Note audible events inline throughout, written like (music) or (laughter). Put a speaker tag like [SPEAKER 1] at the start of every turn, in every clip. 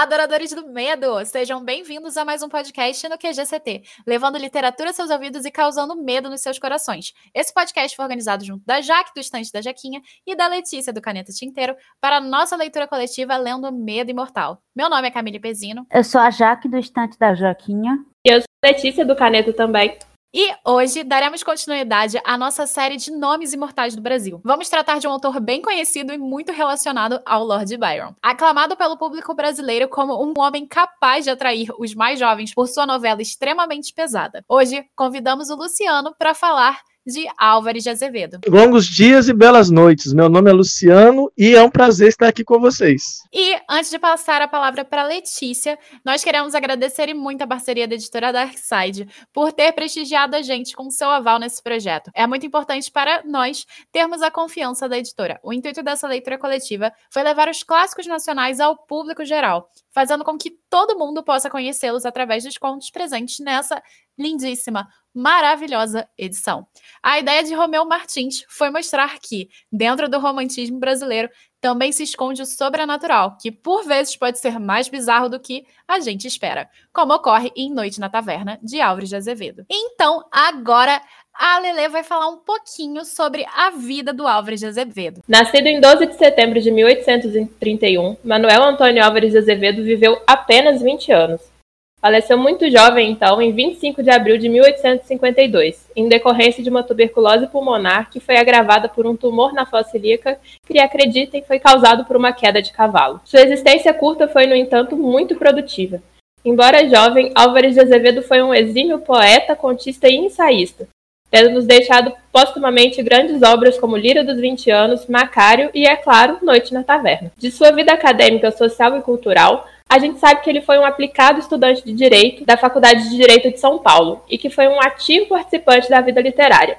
[SPEAKER 1] Adoradores do medo! Sejam bem-vindos a mais um podcast no QGCT, levando literatura aos seus ouvidos e causando medo nos seus corações. Esse podcast foi organizado junto da Jaque, do Estante da Jaquinha, e da Letícia, do Caneta Tinteiro, para a nossa leitura coletiva Lendo Medo Imortal. Meu nome é Camille Pezino.
[SPEAKER 2] Eu sou a Jaque, do Estante da Jaquinha.
[SPEAKER 3] E eu sou a Letícia, do Caneta também.
[SPEAKER 1] E hoje daremos continuidade à nossa série de nomes imortais do Brasil. Vamos tratar de um autor bem conhecido e muito relacionado ao Lord Byron. Aclamado pelo público brasileiro como um homem capaz de atrair os mais jovens por sua novela extremamente pesada. Hoje convidamos o Luciano para falar de Álvares de Azevedo.
[SPEAKER 4] Longos dias e belas noites. Meu nome é Luciano e é um prazer estar aqui com vocês.
[SPEAKER 1] E antes de passar a palavra para Letícia, nós queremos agradecer e muito a parceria da editora Darkside por ter prestigiado a gente com seu aval nesse projeto. É muito importante para nós termos a confiança da editora. O intuito dessa leitura coletiva foi levar os clássicos nacionais ao público geral, fazendo com que todo mundo possa conhecê-los através dos contos presentes nessa lindíssima, maravilhosa edição. A ideia de Romeu Martins foi mostrar que, dentro do romantismo brasileiro, também se esconde o sobrenatural, que por vezes pode ser mais bizarro do que a gente espera, como ocorre em Noite na Taverna, de Álvares de Azevedo. Então, agora a Lele vai falar um pouquinho sobre a vida do Álvares de Azevedo.
[SPEAKER 3] Nascido em 12 de setembro de 1831, Manuel Antônio Álvares de Azevedo viveu apenas 20 anos. Faleceu muito jovem, então, em 25 de abril de 1852, em decorrência de uma tuberculose pulmonar que foi agravada por um tumor na fossa ilíaca que, acreditem, foi causado por uma queda de cavalo. Sua existência curta foi, no entanto, muito produtiva. Embora jovem, Álvares de Azevedo foi um exímio poeta, contista e ensaísta, tendo nos deixado postumamente grandes obras como Lira dos 20 Anos, Macário e, é claro, Noite na Taverna. De sua vida acadêmica, social e cultural, a gente sabe que ele foi um aplicado estudante de direito da Faculdade de Direito de São Paulo e que foi um ativo participante da vida literária.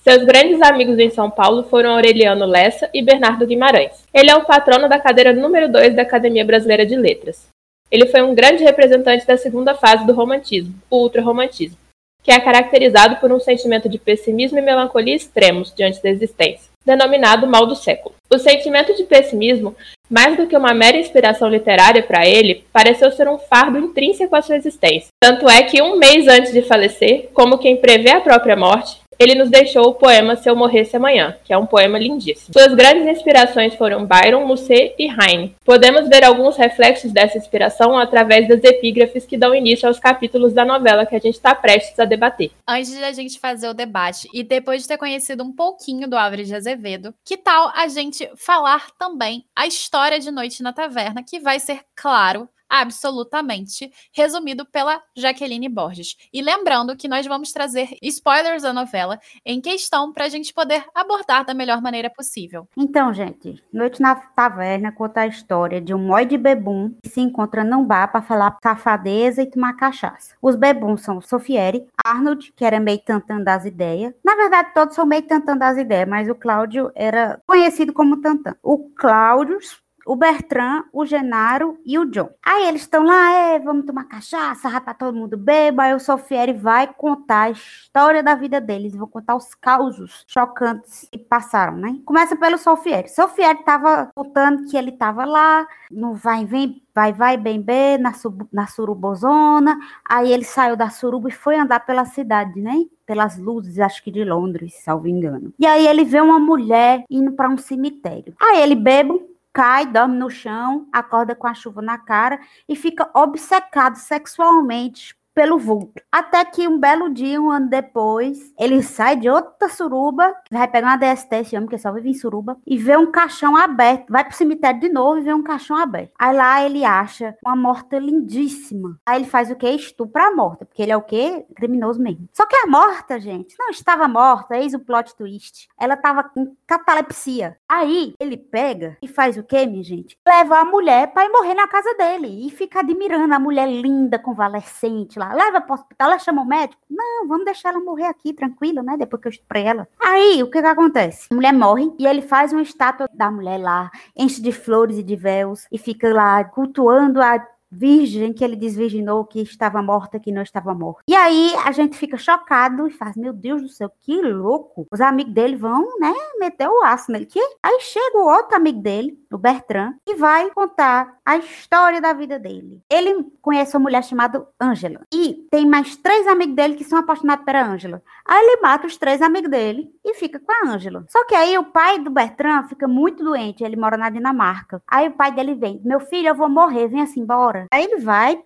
[SPEAKER 3] Seus grandes amigos em São Paulo foram Aureliano Lessa e Bernardo Guimarães. Ele é o patrono da cadeira número 2 da Academia Brasileira de Letras. Ele foi um grande representante da segunda fase do romantismo, o ultrarromantismo, que é caracterizado por um sentimento de pessimismo e melancolia extremos diante da existência denominado Mal do Século. O sentimento de pessimismo, mais do que uma mera inspiração literária para ele, pareceu ser um fardo intrínseco à sua existência. Tanto é que um mês antes de falecer, como quem prevê a própria morte, ele nos deixou o poema Se Eu Morresse Amanhã, que é um poema lindíssimo. Suas grandes inspirações foram Byron, Musset e Heine. Podemos ver alguns reflexos dessa inspiração através das epígrafes que dão início aos capítulos da novela que a gente está prestes a debater.
[SPEAKER 1] Antes de a gente fazer o debate e depois de ter conhecido um pouquinho do Álvares de Azevedo, que tal a gente falar também a história de Noite na Taverna, que vai ser, claro, absolutamente resumido pela Jaqueline Borges. E lembrando que nós vamos trazer spoilers da novela em questão para a gente poder abordar da melhor maneira possível.
[SPEAKER 2] Então, gente, Noite na Taverna conta a história de um mói de bebum que se encontra num bar para falar safadeza e tomar cachaça. Os bebuns são Sofieri, Arnold, que era meio tantã das ideias. Na verdade, todos são meio tantã das ideias, mas o Cláudio era conhecido como tantã. O Cláudio o Bertrand, o Genaro e o John. Aí eles estão lá, é, vamos tomar cachaça, rapaz, todo mundo beba. Aí o Sofieri vai contar a história da vida deles, vão contar os causos chocantes que passaram, né? Começa pelo Sofieri. Sofieri tava contando que ele tava lá, no vai vem, vai vai bem bem, na, na surubozona. Aí ele saiu da suruba e foi andar pela cidade, né? Pelas luzes, acho que de Londres, salvo engano. E aí ele vê uma mulher indo para um cemitério. Aí ele bebe cai, dorme no chão, acorda com a chuva na cara e fica obcecado sexualmente pelo vulto. Até que um belo dia, um ano depois, ele sai de outra suruba, vai pegar uma DST, esse homem que só vive em suruba, e vê um caixão aberto. Vai pro cemitério de novo e vê um caixão aberto. Aí lá ele acha uma morta lindíssima. Aí ele faz o quê? Estupra a morta, porque ele é o quê? Criminoso mesmo. Só que a morta, gente, não estava morta, eis o plot twist. Ela estava com catalepsia. Aí ele pega e faz o quê, minha gente? Leva a mulher para morrer na casa dele e fica admirando a mulher linda, convalescente lá leva para o hospital, ela chama o médico. Não, vamos deixar ela morrer aqui, tranquilo, né? Depois que eu estuprei ela. Aí, o que que acontece? A mulher morre e ele faz uma estátua da mulher lá, enche de flores e de véus e fica lá cultuando a virgem que ele desvirginou, que estava morta, que não estava morta. E aí a gente fica chocado e faz, meu Deus do céu, que louco. Os amigos dele vão, né, meter o aço nele. Que? Aí chega o outro amigo dele, o Bertrand, e vai contar a história da vida dele. Ele conhece uma mulher chamada Angela. E tem mais três amigos dele que são apaixonados pela Angela. Aí ele mata os três amigos dele e fica com a Angela. Só que aí o pai do Bertrand fica muito doente, ele mora na Dinamarca. Aí o pai dele vem, meu filho, eu vou morrer, vem assim embora. Aí ele vai,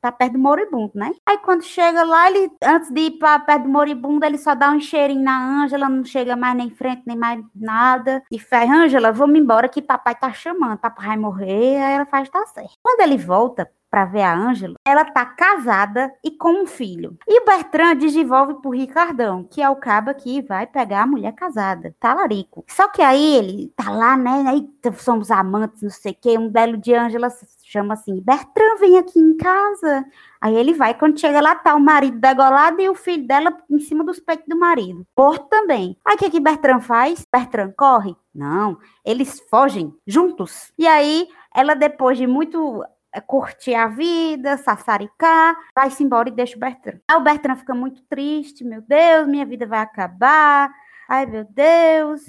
[SPEAKER 2] tá perto do moribundo, né? Aí quando chega lá, ele, antes de ir pra perto do moribundo, ele só dá um cheirinho na Ângela, não chega mais nem frente, nem mais nada. E faz, Ângela, vamos embora que papai tá chamando, papai vai morrer. Aí ela faz, tá certo. Quando ele volta, para ver a Ângela, ela tá casada e com um filho. E Bertrand desenvolve pro Ricardão, que é o caba que vai pegar a mulher casada, talarico. Só que aí ele tá lá, né, aí somos amantes, não sei o quê, um belo dia Ângela chama assim, Bertrand, vem aqui em casa. Aí ele vai, quando chega lá, tá o marido degolado e o filho dela em cima dos peitos do marido. Morto também. Aí o que que Bertrand faz? Bertrand corre? Não, eles fogem juntos. E aí ela, depois de muito curtir a vida, sassaricar, vai-se embora e deixa o Bertrand. Aí o Bertrand fica muito triste, meu Deus, minha vida vai acabar, ai meu Deus.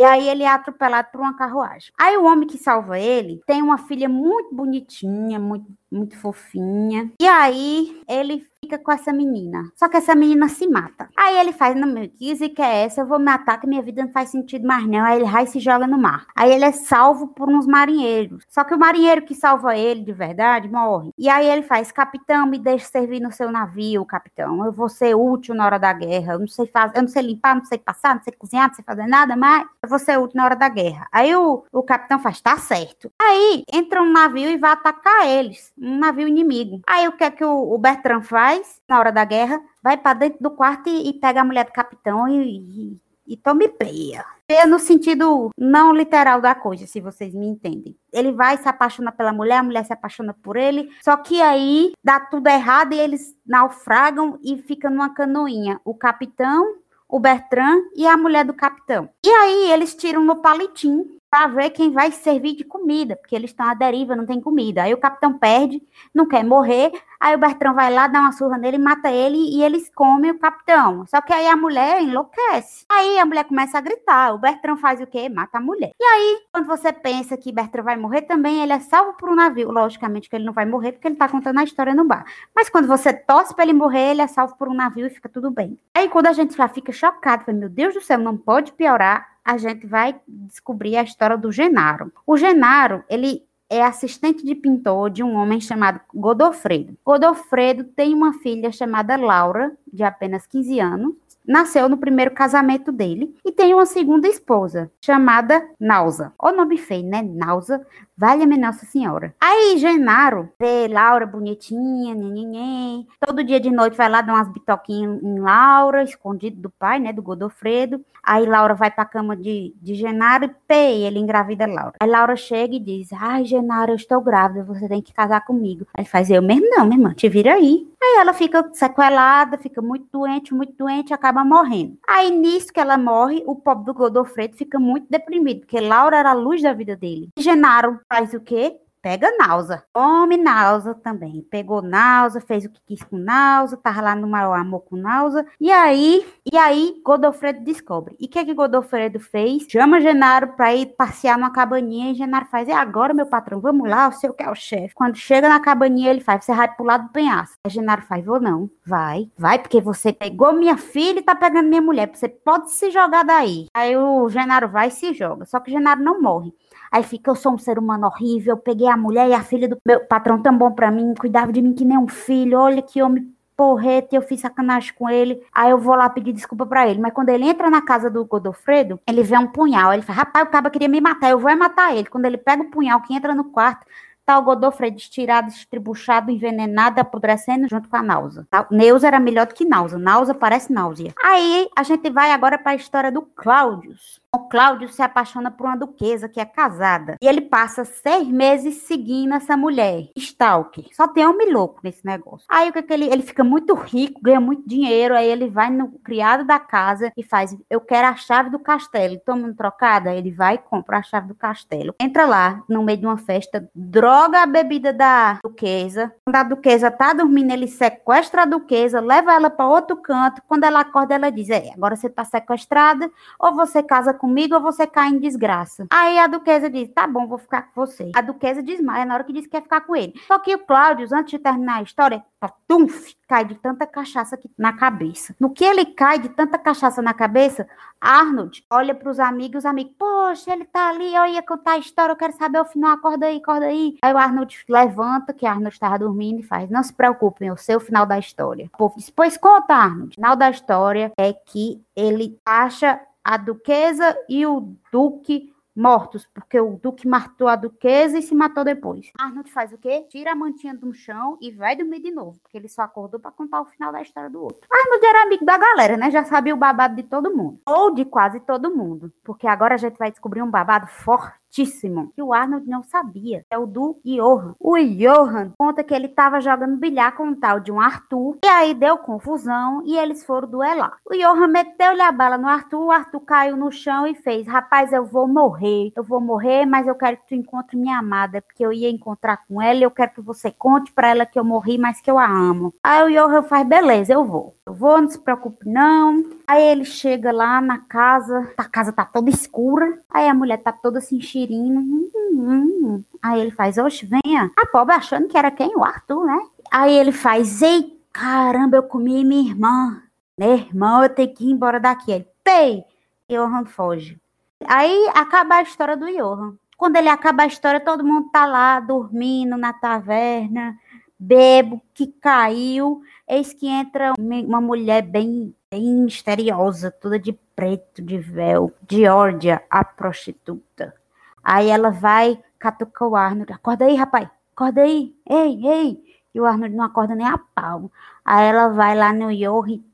[SPEAKER 2] E aí ele é atropelado por uma carruagem. Aí o homem que salva ele tem uma filha muito bonitinha, muito, muito fofinha. E aí ele fica com essa menina. Só que essa menina se mata. Aí ele faz, não, meu, que que é essa? Eu vou matar, que minha vida não faz sentido mais não. Aí ele vai e se joga no mar. Aí ele é salvo por uns marinheiros. Só que o marinheiro que salva ele, de verdade, morre. E aí ele faz, capitão, me deixe servir no seu navio, capitão. Eu vou ser útil na hora da guerra. Eu não sei fazer, eu não sei limpar, não sei passar, não sei cozinhar, não sei fazer nada, mas eu vou ser útil na hora da guerra. Aí o, o capitão faz, tá certo. Aí entra um navio e vai atacar eles. Um navio inimigo. Aí o que é que o, o Bertrand faz? Faz na hora da guerra? Vai para dentro do quarto e, e, pega a mulher do capitão e, e, e tome peia. Peia no sentido não literal da coisa, se vocês me entendem. Ele vai se apaixona pela mulher, a mulher se apaixona por ele, só que aí dá tudo errado e eles naufragam e fica numa canoinha. O capitão, o Bertrand e a mulher do capitão. E aí eles tiram no palitinho para ver quem vai servir de comida, porque eles estão à deriva, não tem comida. Aí o capitão perde, não quer morrer, aí o Bertrão vai lá, dá uma surra nele, mata ele e eles comem o capitão. Só que aí a mulher enlouquece. Aí a mulher começa a gritar, o Bertrão faz o quê? Mata a mulher. E aí, quando você pensa que Bertrão vai morrer também, ele é salvo por um navio. Logicamente que ele não vai morrer, porque ele tá contando a história no bar. Mas quando você torce para ele morrer, ele é salvo por um navio e fica tudo bem. Aí quando a gente já fica chocado, meu Deus do céu, não pode piorar a gente vai descobrir a história do Genaro. O Genaro, ele é assistente de pintor de um homem chamado Godofredo. Godofredo tem uma filha chamada Laura, de apenas 15 anos, nasceu no primeiro casamento dele e tem uma segunda esposa chamada Nausa. O nome feio, né? Nausa. Vale-me Nossa Senhora. Aí, Genaro vê Laura bonitinha, nhenhenhen. Todo dia de noite vai lá dar umas bitoquinhas em Laura, escondido do pai, né? Do Godofredo. Aí Laura vai pra cama de, de Genaro e pei, ele engravida Laura. Aí Laura chega e diz: Ai, Genaro, eu estou grávida, você tem que casar comigo. Aí ele faz: Eu mesmo não, minha irmã, te vira aí. Aí ela fica sequelada, fica muito doente, muito doente, acaba morrendo. Aí nisso que ela morre, o pobre do Godofredo fica muito deprimido, porque Laura era a luz da vida dele. Genaro faz o quê? Pega Nausa. Come Nausa também. Pegou Nausa, fez o que quis com Nausa, tava lá no maior amor com Nausa. E aí, e aí Godofredo descobre. E o que que Godofredo fez? Chama Genaro pra ir passear numa cabaninha e Genaro faz, e agora, meu patrão, vamos lá, o seu que é o chefe. Quando chega na cabaninha, ele faz, você vai pro lado do penhasco. Aí Genaro faz, vou não. Vai, vai, porque você pegou minha filha e tá pegando minha mulher. Você pode se jogar daí. Aí o Genaro vai e se joga. Só que o Genaro não morre. Aí fica, eu sou um ser humano horrível, peguei a mulher e a filha do meu patrão tão bom para mim, cuidava de mim que nem um filho, olha que homem porrete, eu fiz sacanagem com ele. Aí eu vou lá pedir desculpa para ele. Mas quando ele entra na casa do Godofredo, ele vê um punhal. Ele fala, rapaz, o cara queria me matar, eu vou é matar ele. Quando ele pega o punhal que entra no quarto, tá o Godofredo estirado, estribuchado, envenenado, apodrecendo junto com a Nausa. Neuza era melhor do que Nausa. Nausa parece náusea. Aí a gente vai agora para a história do Cláudius. O Cláudio se apaixona por uma duquesa que é casada. E ele passa seis meses seguindo essa mulher. Stalker. Só tem homem louco nesse negócio. Aí o que, é que ele, ele fica muito rico, ganha muito dinheiro. Aí ele vai no criado da casa e faz: Eu quero a chave do castelo. Toma um trocada. Ele vai e compra a chave do castelo. Entra lá, no meio de uma festa, droga a bebida da duquesa. Quando a duquesa tá dormindo, ele sequestra a duquesa, leva ela para outro canto. Quando ela acorda, ela diz: É, agora você tá sequestrada, ou você casa comigo, ou você cai em desgraça. Aí a duquesa diz: Tá bom, vou ficar com você. A duquesa desmaia na hora que diz que quer ficar com ele. Só que o Cláudio, antes de terminar a história, tumf, cai de tanta cachaça na cabeça. No que ele cai de tanta cachaça na cabeça, Arnold olha para os amigos, os amigos, poxa, ele tá ali, eu ia contar a história, eu quero saber o final, acorda aí, acorda aí. Aí o Arnold levanta, que Arnold estava dormindo, e faz, não se preocupem, eu sei o final da história. O povo diz, pois conta, Arnold. O final da história é que ele acha a duquesa e o duque mortos, porque o Duque matou a duquesa e se matou depois. Arnold faz o quê? Tira a mantinha do chão e vai dormir de novo, porque ele só acordou para contar o final da história do outro. Arnold era amigo da galera, né? Já sabia o babado de todo mundo. Ou de quase todo mundo. Porque agora a gente vai descobrir um babado forte fortíssimo que o Arnold não sabia. É o do Johan. O Johan conta que ele estava jogando bilhar com um tal de um Arthur e aí deu confusão e eles foram duelar. O Johan meteu-lhe a bala no Arthur, o Arthur caiu no chão e fez: Rapaz, eu vou morrer, eu vou morrer, mas eu quero que tu encontre minha amada, porque eu ia encontrar com ela e eu quero que você conte para ela que eu morri, mas que eu a amo. Aí o Johan faz: Beleza, eu vou. Eu vou, não se preocupe não. Aí ele chega lá na casa, a casa tá toda escura, aí a mulher tá toda se enchendo cheirinho. Hum, hum. Aí ele faz, oxe, venha. A pobre achando que era quem? O Arthur, né? Aí ele faz, ei, caramba, eu comi minha irmã. Meu irmão, eu tenho que ir embora daqui. Ele, pei! Johan foge. Aí acaba a história do Johan. Quando ele acaba a história, todo mundo tá lá dormindo na taverna, bebo, que caiu. Eis que entra uma mulher bem, bem misteriosa, toda de preto, de véu. Georgia, a prostituta. Aí ela vai, catuca o Arnold. Acorda aí, rapaz. Acorda aí. Ei, ei. E o Arnold não acorda nem a pau. Aí ela vai lá no e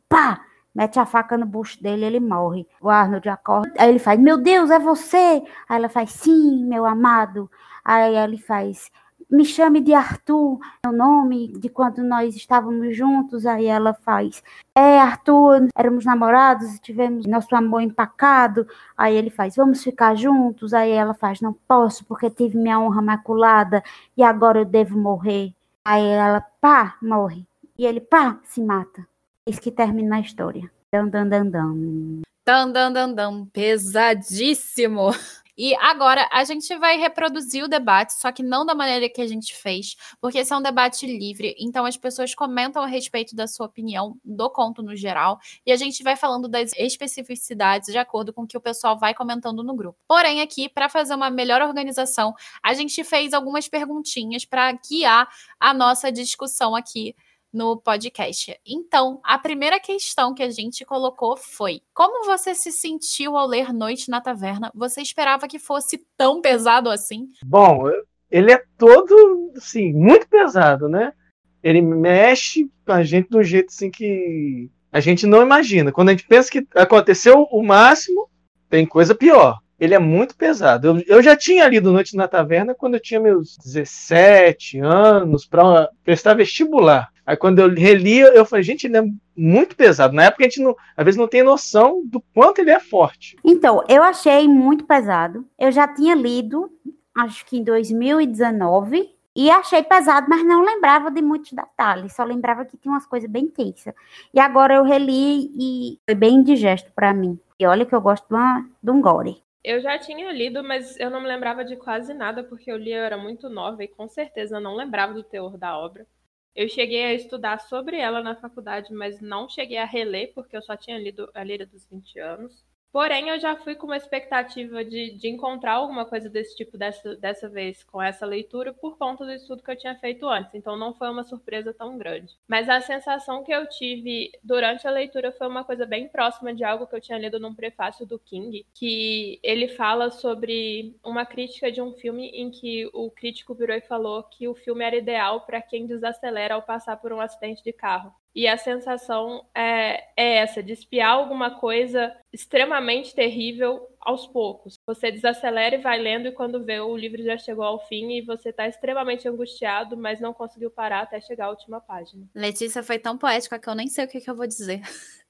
[SPEAKER 2] pá! Mete a faca no bucho dele ele morre. O Arnold acorda. Aí ele faz, meu Deus, é você? Aí ela faz, sim, meu amado. Aí ele faz, me chame de Arthur, meu nome, de quando nós estávamos juntos. Aí ela faz, é Arthur, éramos namorados, tivemos nosso amor empacado. Aí ele faz, vamos ficar juntos. Aí ela faz, não posso, porque tive minha honra maculada e agora eu devo morrer. Aí ela, pá, morre. E ele, pá, se mata. Isso que termina a história. Dan, dan, dan, dan.
[SPEAKER 1] Dan, dan, dan, dan. Pesadíssimo. (laughs) E agora a gente vai reproduzir o debate, só que não da maneira que a gente fez, porque esse é um debate livre, então as pessoas comentam a respeito da sua opinião do conto no geral, e a gente vai falando das especificidades de acordo com o que o pessoal vai comentando no grupo. Porém, aqui, para fazer uma melhor organização, a gente fez algumas perguntinhas para guiar a nossa discussão aqui no podcast. Então, a primeira questão que a gente colocou foi: como você se sentiu ao ler Noite na Taverna? Você esperava que fosse tão pesado assim?
[SPEAKER 4] Bom, ele é todo, assim, muito pesado, né? Ele mexe com a gente de um jeito assim que a gente não imagina. Quando a gente pensa que aconteceu o máximo, tem coisa pior. Ele é muito pesado. Eu, eu já tinha lido Noite na Taverna quando eu tinha meus 17 anos para prestar vestibular. Aí quando eu reli, eu falei, gente, ele é muito pesado. Na época a gente não, às vezes não tem noção do quanto ele é forte.
[SPEAKER 2] Então, eu achei muito pesado. Eu já tinha lido, acho que em 2019, e achei pesado, mas não lembrava de muitos detalhes, só lembrava que tinha umas coisas bem tensas. E agora eu reli e foi bem indigesto para mim. E olha que eu gosto de, uma, de um gore.
[SPEAKER 3] Eu já tinha lido, mas eu não me lembrava de quase nada, porque eu li, eu era muito nova e com certeza não lembrava do teor da obra. Eu cheguei a estudar sobre ela na faculdade, mas não cheguei a reler, porque eu só tinha lido A Lira dos 20 anos. Porém, eu já fui com uma expectativa de, de encontrar alguma coisa desse tipo dessa, dessa vez com essa leitura por conta do estudo que eu tinha feito antes. Então, não foi uma surpresa tão grande. Mas a sensação que eu tive durante a leitura foi uma coisa bem próxima de algo que eu tinha lido num prefácio do King, que ele fala sobre uma crítica de um filme em que o crítico virou e falou que o filme era ideal para quem desacelera ao passar por um acidente de carro. E a sensação é, é essa, de espiar alguma coisa extremamente terrível aos poucos. Você desacelera e vai lendo, e quando vê o livro já chegou ao fim e você está extremamente angustiado, mas não conseguiu parar até chegar à última página.
[SPEAKER 1] Letícia foi tão poética que eu nem sei o que, que eu vou dizer.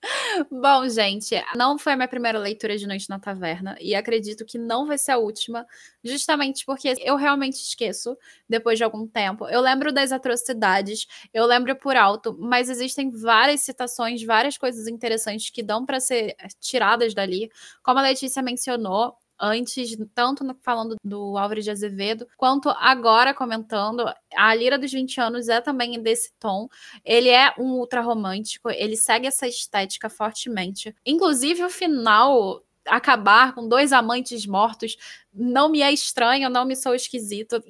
[SPEAKER 1] (laughs) Bom, gente, não foi a minha primeira leitura de Noite na Taverna e acredito que não vai ser a última, justamente porque eu realmente esqueço depois de algum tempo. Eu lembro das atrocidades, eu lembro por alto, mas existem várias citações, várias coisas interessantes que dão para ser tiradas dali. Como a Letícia mencionou, antes, tanto falando do Álvares de Azevedo, quanto agora comentando, a Lira dos 20 anos é também desse tom. Ele é um ultra romântico, ele segue essa estética fortemente. Inclusive, o final acabar com dois amantes mortos não me é estranho, não me sou esquisito.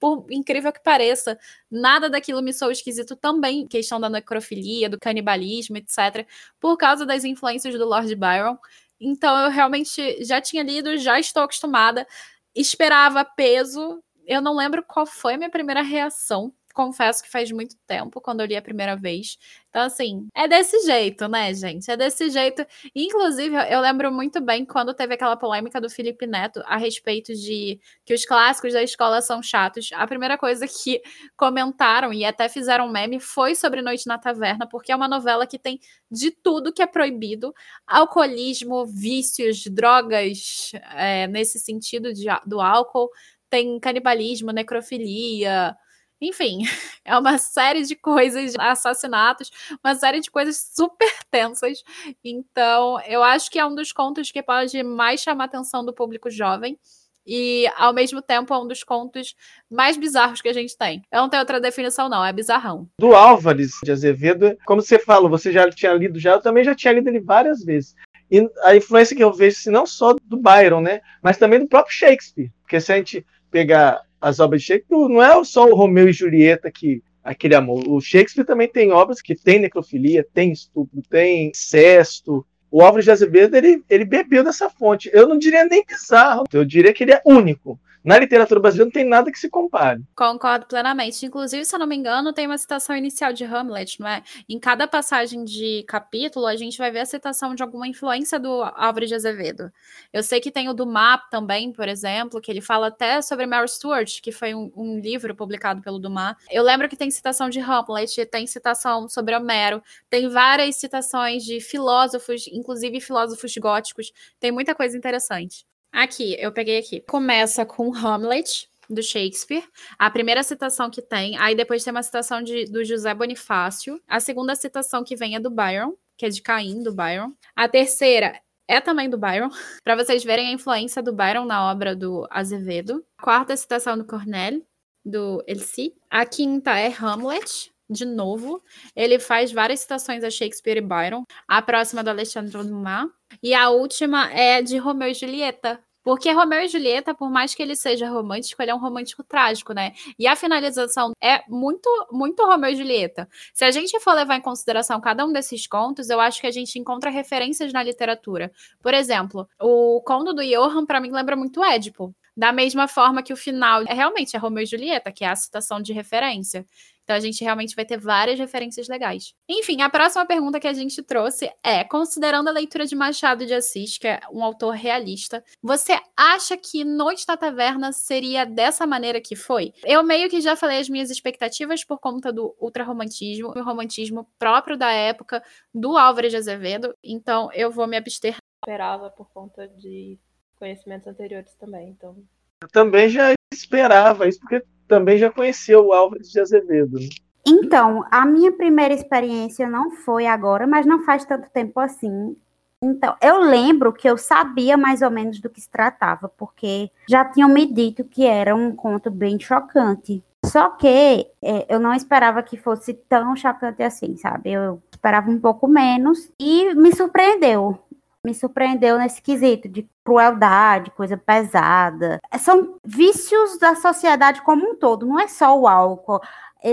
[SPEAKER 1] Por incrível que pareça, nada daquilo me sou esquisito também, questão da necrofilia, do canibalismo, etc., por causa das influências do Lord Byron. Então eu realmente já tinha lido, já estou acostumada, esperava peso. Eu não lembro qual foi a minha primeira reação confesso que faz muito tempo, quando eu li a primeira vez. Então, assim, é desse jeito, né, gente? É desse jeito. Inclusive, eu lembro muito bem quando teve aquela polêmica do Felipe Neto a respeito de que os clássicos da escola são chatos. A primeira coisa que (laughs) comentaram e até fizeram meme foi sobre Noite na Taverna, porque é uma novela que tem de tudo que é proibido: alcoolismo, vícios, drogas, é, nesse sentido de, do álcool. Tem canibalismo, necrofilia, enfim, (laughs) é uma série de coisas, assassinatos, uma série de coisas super (laughs) tensas. Então, eu acho que é um dos contos que pode mais chamar a atenção do público jovem. E, ao mesmo tempo, é um dos contos mais bizarros que a gente tem. Eu não tenho outra definição, não, é bizarrão.
[SPEAKER 4] Do Álvares de Azevedo, como você falou, você já tinha lido já, eu também já tinha lido ele várias vezes. E a influência que eu vejo, assim, não só do Byron, né, mas também do próprio Shakespeare. Porque se a gente pegar as obras de Shakespeare não é só o Romeu e Julieta que aquele amor. O Shakespeare também tem obras que tem necrofilia, tem estupro, tem incesto. O Álvares de Azevedo ele, ele bebeu dessa fonte. Eu não diria nem bizarro, eu diria que ele é único na literatura brasileira não tem nada que se compare.
[SPEAKER 1] Concordo plenamente. Inclusive, se eu não me engano, tem uma citação inicial de Hamlet, não é? Em cada passagem de capítulo, a gente vai ver a citação de alguma influência do Álvares de Azevedo. Eu sei que tem o do Dumas também, por exemplo, que ele fala até sobre Mary Stuart, que foi um, um livro publicado pelo Dumas. Eu lembro que tem citação de Hamlet, tem citação sobre Homero, tem várias citações de filósofos, inclusive filósofos góticos. Tem muita coisa interessante. Aqui, eu peguei aqui. Começa com Hamlet, do Shakespeare. A primeira citação que tem, aí depois tem uma citação de, do José Bonifácio. A segunda citação que vem é do Byron, que é de Caim, do Byron. A terceira é também do Byron, (laughs) para vocês verem a influência do Byron na obra do Azevedo. A quarta citação do Cornell, do Elsie. A quinta é Hamlet, de novo. Ele faz várias citações a Shakespeare e Byron. A próxima é do Alexandre Dumas. E a última é de Romeu e Julieta, porque Romeu e Julieta, por mais que ele seja romântico, ele é um romântico trágico, né? E a finalização é muito, muito Romeu e Julieta. Se a gente for levar em consideração cada um desses contos, eu acho que a gente encontra referências na literatura. Por exemplo, o conto do Johann, para mim, lembra muito Édipo. Da mesma forma que o final é realmente é Romeu e Julieta, que é a citação de referência. Então a gente realmente vai ter várias referências legais. Enfim, a próxima pergunta que a gente trouxe é: considerando a leitura de Machado de Assis, que é um autor realista, você acha que Noite da Taverna seria dessa maneira que foi? Eu meio que já falei as minhas expectativas por conta do ultrarromantismo, o romantismo próprio da época do Álvares de Azevedo, então eu vou me abster.
[SPEAKER 3] Esperava por conta de conhecimentos anteriores também, então.
[SPEAKER 4] Eu também já esperava isso, porque também já conheceu o Álvares de Azevedo. Né?
[SPEAKER 2] Então, a minha primeira experiência não foi agora, mas não faz tanto tempo assim. Então, eu lembro que eu sabia mais ou menos do que se tratava, porque já tinham me dito que era um conto bem chocante. Só que é, eu não esperava que fosse tão chocante assim, sabe? Eu esperava um pouco menos e me surpreendeu me surpreendeu nesse quesito de crueldade, coisa pesada. São vícios da sociedade como um todo, não é só o álcool.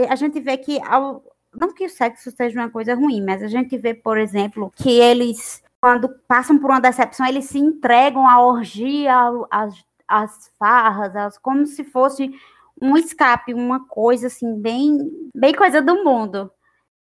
[SPEAKER 2] A gente vê que, não que o sexo seja uma coisa ruim, mas a gente vê, por exemplo, que eles, quando passam por uma decepção, eles se entregam à orgia, às, às farras, às, como se fosse um escape, uma coisa assim, bem, bem coisa do mundo.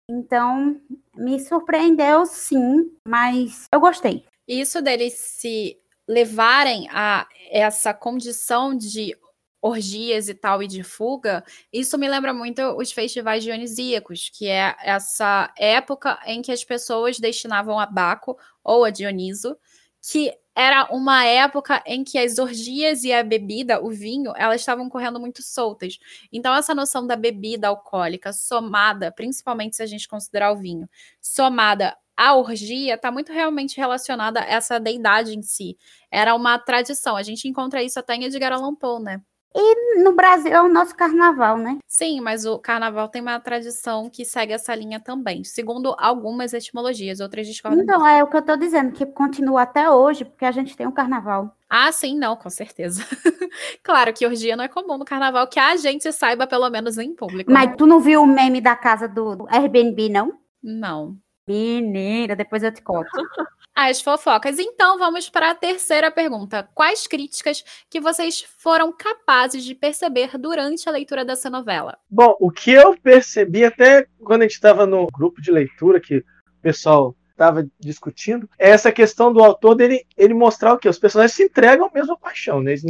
[SPEAKER 2] Então, me surpreendeu sim, mas eu gostei.
[SPEAKER 1] Isso deles se levarem a essa condição de orgias e tal e de fuga, isso me lembra muito os festivais dionisíacos, que é essa época em que as pessoas destinavam a Baco ou a Dioniso, que era uma época em que as orgias e a bebida, o vinho, elas estavam correndo muito soltas. Então, essa noção da bebida alcoólica, somada, principalmente se a gente considerar o vinho, somada à orgia, está muito realmente relacionada a essa deidade em si. Era uma tradição. A gente encontra isso até em Edgar Allan Poe, né?
[SPEAKER 2] E no Brasil é o nosso carnaval, né?
[SPEAKER 1] Sim, mas o carnaval tem uma tradição que segue essa linha também, segundo algumas etimologias, outras discordam.
[SPEAKER 2] Então, é o que eu tô dizendo, que continua até hoje, porque a gente tem o um carnaval.
[SPEAKER 1] Ah, sim, não, com certeza. (laughs) claro que orgia não é comum no carnaval, que a gente saiba, pelo menos em público.
[SPEAKER 2] Mas né? tu não viu o meme da casa do Airbnb, não?
[SPEAKER 1] Não.
[SPEAKER 2] Menina, depois eu te conto. (laughs)
[SPEAKER 1] As fofocas. Então, vamos para a terceira pergunta. Quais críticas que vocês foram capazes de perceber durante a leitura dessa novela?
[SPEAKER 4] Bom, o que eu percebi até quando a gente estava no grupo de leitura, que o pessoal estava discutindo, é essa questão do autor dele ele mostrar o que? Os personagens se entregam mesmo à paixão, né? Eles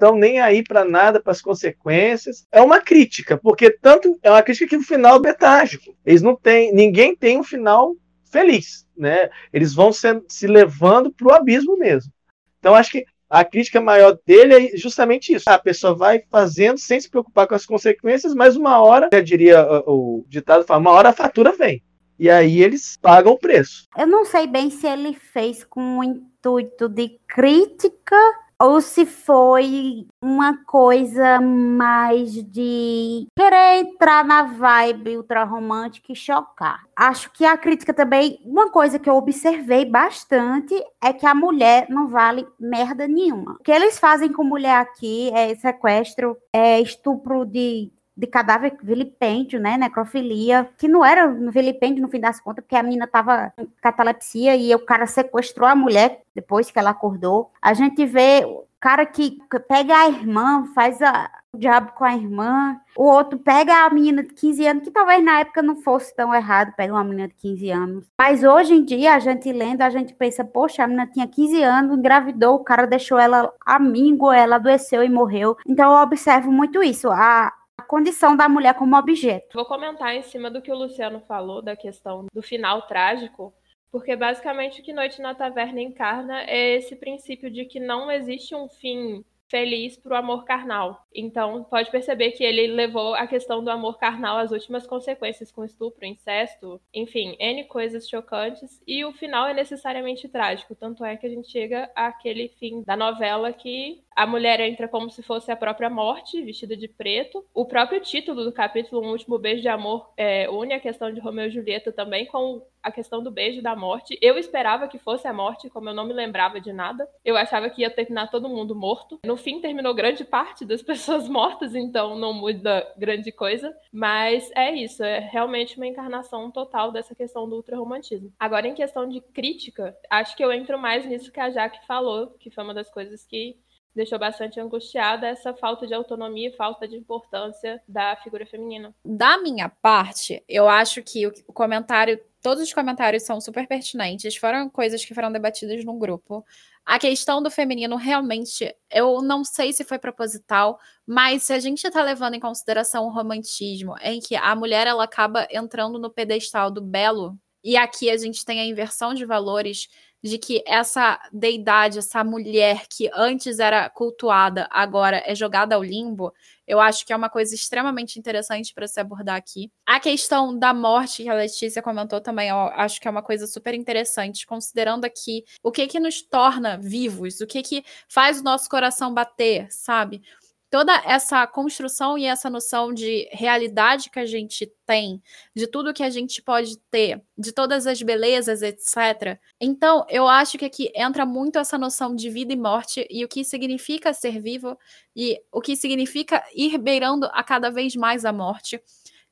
[SPEAKER 4] estão nem aí para nada, para as consequências. É uma crítica, porque tanto é uma crítica que o final é trágico. Eles não têm, ninguém tem um final feliz, né? Eles vão se, se levando para o abismo mesmo. Então acho que a crítica maior dele é justamente isso. A pessoa vai fazendo sem se preocupar com as consequências, mas uma hora, já diria o ditado, fala, uma hora a fatura vem. E aí eles pagam o preço.
[SPEAKER 2] Eu não sei bem se ele fez com o intuito de crítica ou se foi uma coisa mais de querer entrar na vibe ultra romântica e chocar. Acho que a crítica também, uma coisa que eu observei bastante é que a mulher não vale merda nenhuma. O que eles fazem com mulher aqui é sequestro, é estupro de de cadáver vilipêndio, né, necrofilia, que não era vilipêndio no fim das contas, porque a menina tava com catalepsia e o cara sequestrou a mulher depois que ela acordou. A gente vê o cara que pega a irmã, faz a, o diabo com a irmã, o outro pega a menina de 15 anos, que talvez na época não fosse tão errado, pega uma menina de 15 anos. Mas hoje em dia, a gente lendo, a gente pensa, poxa, a menina tinha 15 anos, engravidou, o cara deixou ela amigo, ela adoeceu e morreu. Então eu observo muito isso. A condição da mulher como objeto.
[SPEAKER 3] Vou comentar em cima do que o Luciano falou, da questão do final trágico, porque basicamente o que Noite na Taverna encarna é esse princípio de que não existe um fim feliz para o amor carnal. Então, pode perceber que ele levou a questão do amor carnal às últimas consequências com estupro, incesto, enfim, N coisas chocantes, e o final é necessariamente trágico. Tanto é que a gente chega àquele fim da novela que a mulher entra como se fosse a própria morte, vestida de preto. O próprio título do capítulo, Um Último Beijo de Amor, é, une a questão de Romeu e Julieta também com a questão do beijo da morte. Eu esperava que fosse a morte, como eu não me lembrava de nada. Eu achava que ia terminar todo mundo morto. No fim, terminou grande parte das (laughs) pessoas mortas, então não muda grande coisa. Mas é isso, é realmente uma encarnação total dessa questão do ultrarromantismo. Agora, em questão de crítica, acho que eu entro mais nisso que a Jaque falou, que foi uma das coisas que deixou bastante angustiada essa falta de autonomia e falta de importância da figura feminina.
[SPEAKER 1] Da minha parte, eu acho que o comentário, todos os comentários são super pertinentes, foram coisas que foram debatidas no grupo. A questão do feminino realmente, eu não sei se foi proposital, mas se a gente está levando em consideração o romantismo, em que a mulher ela acaba entrando no pedestal do belo, e aqui a gente tem a inversão de valores de que essa deidade, essa mulher que antes era cultuada, agora é jogada ao limbo, eu acho que é uma coisa extremamente interessante para se abordar aqui. A questão da morte que a Letícia comentou também, eu acho que é uma coisa super interessante, considerando aqui o que que nos torna vivos, o que que faz o nosso coração bater, sabe? Toda essa construção e essa noção de realidade que a gente tem, de tudo que a gente pode ter, de todas as belezas, etc. Então, eu acho que aqui entra muito essa noção de vida e morte e o que significa ser vivo e o que significa ir beirando a cada vez mais a morte.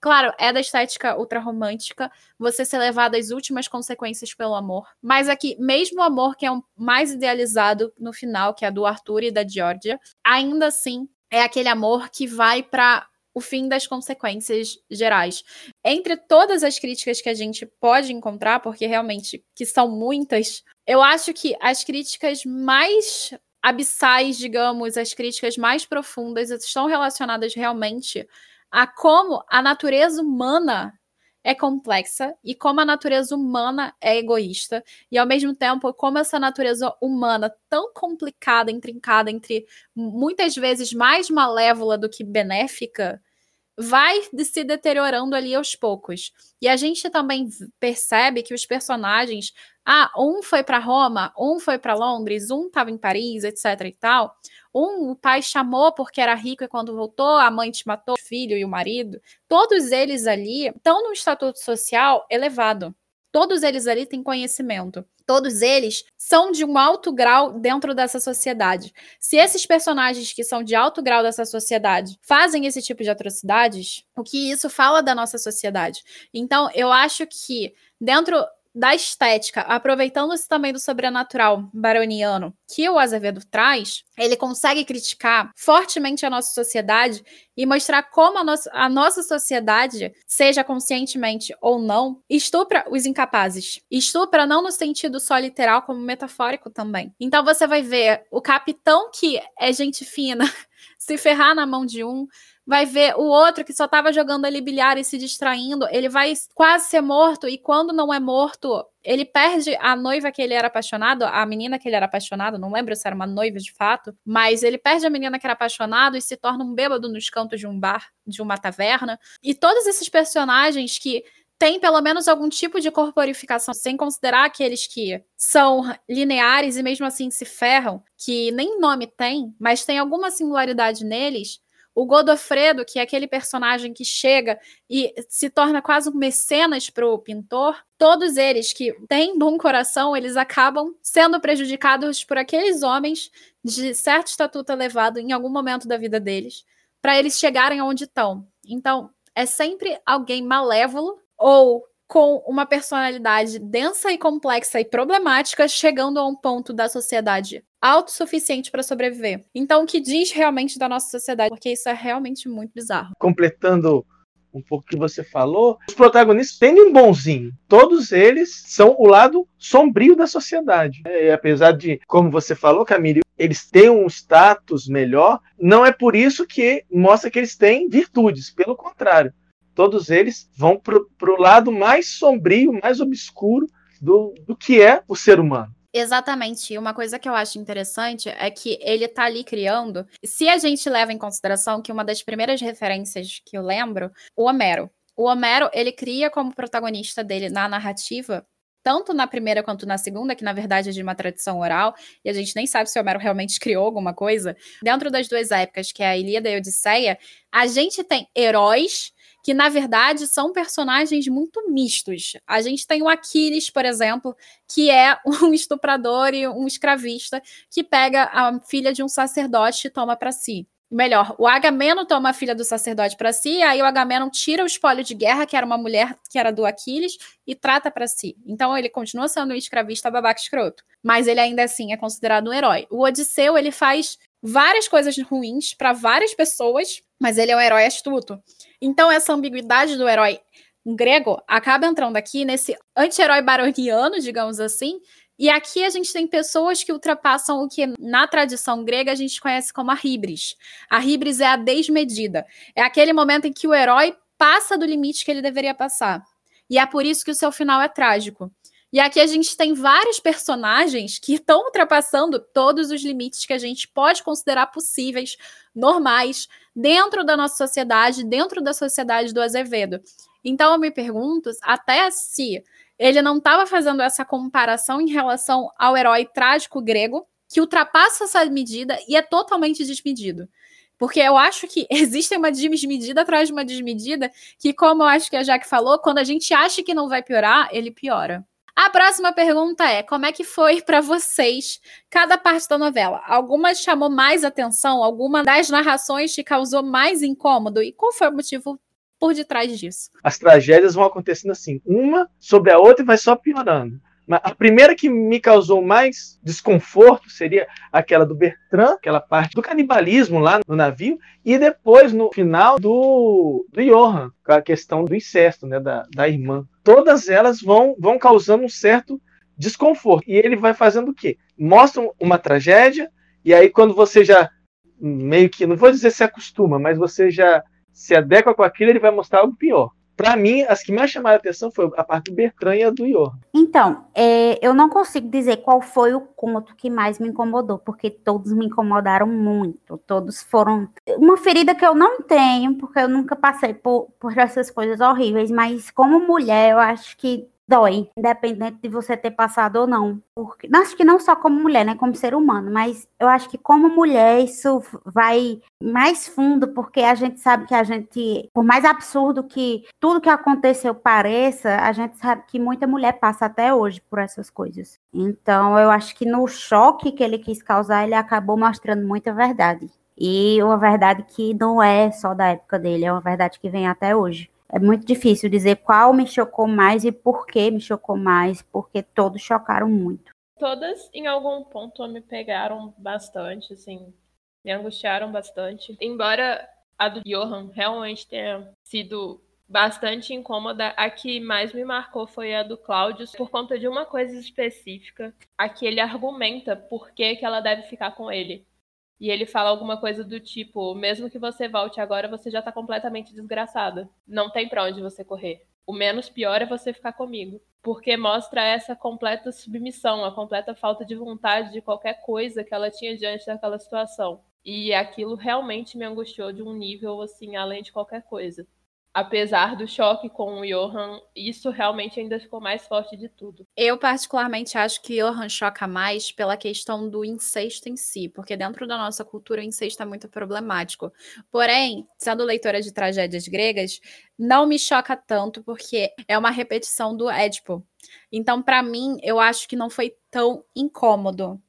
[SPEAKER 1] Claro, é da estética ultra-romântica, você ser levado às últimas consequências pelo amor. Mas aqui, mesmo o amor que é o mais idealizado no final, que é do Arthur e da Georgia, ainda assim é aquele amor que vai para o fim das consequências gerais. Entre todas as críticas que a gente pode encontrar, porque realmente que são muitas, eu acho que as críticas mais abissais, digamos, as críticas mais profundas estão relacionadas realmente a como a natureza humana é complexa e como a natureza humana é egoísta e ao mesmo tempo como essa natureza humana tão complicada, intrincada, entre muitas vezes mais malévola do que benéfica, vai se deteriorando ali aos poucos. E a gente também percebe que os personagens, ah, um foi para Roma, um foi para Londres, um estava em Paris, etc e tal. Um, o pai chamou porque era rico e quando voltou, a mãe te matou, o filho e o marido. Todos eles ali estão num estatuto social elevado. Todos eles ali têm conhecimento. Todos eles são de um alto grau dentro dessa sociedade. Se esses personagens que são de alto grau dessa sociedade fazem esse tipo de atrocidades, o que isso fala da nossa sociedade? Então, eu acho que dentro da estética, aproveitando-se também do sobrenatural baroniano que o Azevedo traz, ele consegue criticar fortemente a nossa sociedade e mostrar como a nossa, a nossa sociedade, seja conscientemente ou não, estupra os incapazes. Estupra não no sentido só literal, como metafórico também. Então você vai ver o capitão que é gente fina (laughs) se ferrar na mão de um, vai ver o outro que só estava jogando ali bilhar e se distraindo, ele vai quase ser morto, e quando não é morto, ele perde a noiva que ele era apaixonado, a menina que ele era apaixonado, não lembro se era uma noiva de fato, mas ele perde a menina que era apaixonado e se torna um bêbado nos cantos de um bar, de uma taverna. E todos esses personagens que têm pelo menos algum tipo de corporificação, sem considerar aqueles que são lineares e mesmo assim se ferram, que nem nome tem, mas tem alguma singularidade neles, o Godofredo, que é aquele personagem que chega e se torna quase um mecenas para o pintor, todos eles que têm bom coração, eles acabam sendo prejudicados por aqueles homens de certo estatuto elevado em algum momento da vida deles, para eles chegarem aonde estão. Então, é sempre alguém malévolo ou com uma personalidade densa e complexa e problemática, chegando a um ponto da sociedade autossuficiente para sobreviver. Então, o que diz realmente da nossa sociedade? Porque isso é realmente muito bizarro.
[SPEAKER 4] Completando um pouco que você falou, os protagonistas têm um bonzinho. Todos eles são o lado sombrio da sociedade. E apesar de, como você falou, Camille, eles têm um status melhor, não é por isso que mostra que eles têm virtudes. Pelo contrário, todos eles vão para o lado mais sombrio, mais obscuro do, do que é o ser humano.
[SPEAKER 1] Exatamente. E uma coisa que eu acho interessante é que ele está ali criando. Se a gente leva em consideração que uma das primeiras referências que eu lembro, o Homero. O Homero, ele cria como protagonista dele na narrativa tanto na primeira quanto na segunda, que na verdade é de uma tradição oral, e a gente nem sabe se o Homero realmente criou alguma coisa. Dentro das duas épocas, que é a Ilíada e a Odisseia, a gente tem heróis que na verdade são personagens muito mistos. A gente tem o Aquiles, por exemplo, que é (laughs) um estuprador e um escravista que pega a filha de um sacerdote e toma para si. Melhor, o Agamemnon toma a filha do sacerdote para si, aí o Agamemnon tira o espólio de guerra, que era uma mulher que era do Aquiles, e trata para si. Então ele continua sendo um escravista babaca escroto, mas ele ainda assim é considerado um herói. O Odisseu, ele faz várias coisas ruins para várias pessoas, mas ele é um herói astuto. Então, essa ambiguidade do herói grego acaba entrando aqui nesse anti-herói baroniano, digamos assim. E aqui a gente tem pessoas que ultrapassam o que na tradição grega a gente conhece como a hibris. A hibris é a desmedida. É aquele momento em que o herói passa do limite que ele deveria passar. E é por isso que o seu final é trágico. E aqui a gente tem vários personagens que estão ultrapassando todos os limites que a gente pode considerar possíveis, normais, dentro da nossa sociedade, dentro da sociedade do Azevedo. Então eu me pergunto até se ele não estava fazendo essa comparação em relação ao herói trágico grego, que ultrapassa essa medida e é totalmente desmedido. Porque eu acho que (laughs) existe uma desmedida atrás de uma desmedida, que, como eu acho que a Jaque falou, quando a gente acha que não vai piorar, ele piora. A próxima pergunta é: como é que foi para vocês cada parte da novela? Alguma chamou mais atenção? Alguma das narrações te causou mais incômodo? E qual foi o motivo por detrás disso?
[SPEAKER 4] As tragédias vão acontecendo assim, uma sobre a outra e vai só piorando. A primeira que me causou mais desconforto seria aquela do Bertrand, aquela parte do canibalismo lá no navio, e depois no final do, do Johan, com a questão do incesto, né, da, da irmã. Todas elas vão, vão causando um certo desconforto. E ele vai fazendo o quê? Mostra uma tragédia, e aí quando você já meio que, não vou dizer se acostuma, mas você já se adequa com aquilo, ele vai mostrar algo pior. Para mim, as que mais chamaram a atenção foi a parte do Bertrand e a do Ior.
[SPEAKER 2] Então, é, eu não consigo dizer qual foi o conto que mais me incomodou, porque todos me incomodaram muito. Todos foram. Uma ferida que eu não tenho, porque eu nunca passei por, por essas coisas horríveis, mas como mulher, eu acho que dói, independente de você ter passado ou não. Porque, acho que não só como mulher, né, como ser humano, mas eu acho que como mulher isso vai mais fundo, porque a gente sabe que a gente, por mais absurdo que tudo que aconteceu pareça, a gente sabe que muita mulher passa até hoje por essas coisas. Então, eu acho que no choque que ele quis causar, ele acabou mostrando muita verdade. E uma verdade que não é só da época dele, é uma verdade que vem até hoje é muito difícil dizer qual me chocou mais e por que me chocou mais, porque todos chocaram muito.
[SPEAKER 3] Todas, em algum ponto, me pegaram bastante, assim, me angustiaram bastante. Embora a do Johan realmente tenha sido bastante incômoda, a que mais me marcou foi a do Cláudio, por conta de uma coisa específica. A que ele argumenta por que, que ela deve ficar com ele. E ele fala alguma coisa do tipo: mesmo que você volte agora, você já tá completamente desgraçada. Não tem pra onde você correr. O menos pior é você ficar comigo. Porque mostra essa completa submissão, a completa falta de vontade de qualquer coisa que ela tinha diante daquela situação. E aquilo realmente me angustiou de um nível, assim, além de qualquer coisa apesar do choque com o Johan, isso realmente ainda ficou mais forte de tudo.
[SPEAKER 1] Eu, particularmente, acho que Johan choca mais pela questão do incesto em si, porque dentro da nossa cultura o incesto é muito problemático. Porém, sendo leitora de tragédias gregas, não me choca tanto, porque é uma repetição do Édipo. Então, para mim, eu acho que não foi tão incômodo.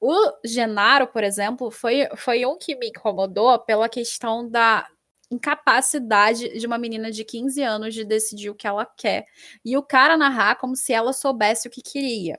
[SPEAKER 1] O Genaro, por exemplo, foi, foi um que me incomodou pela questão da, incapacidade de uma menina de 15 anos de decidir o que ela quer. E o cara narrar como se ela soubesse o que queria.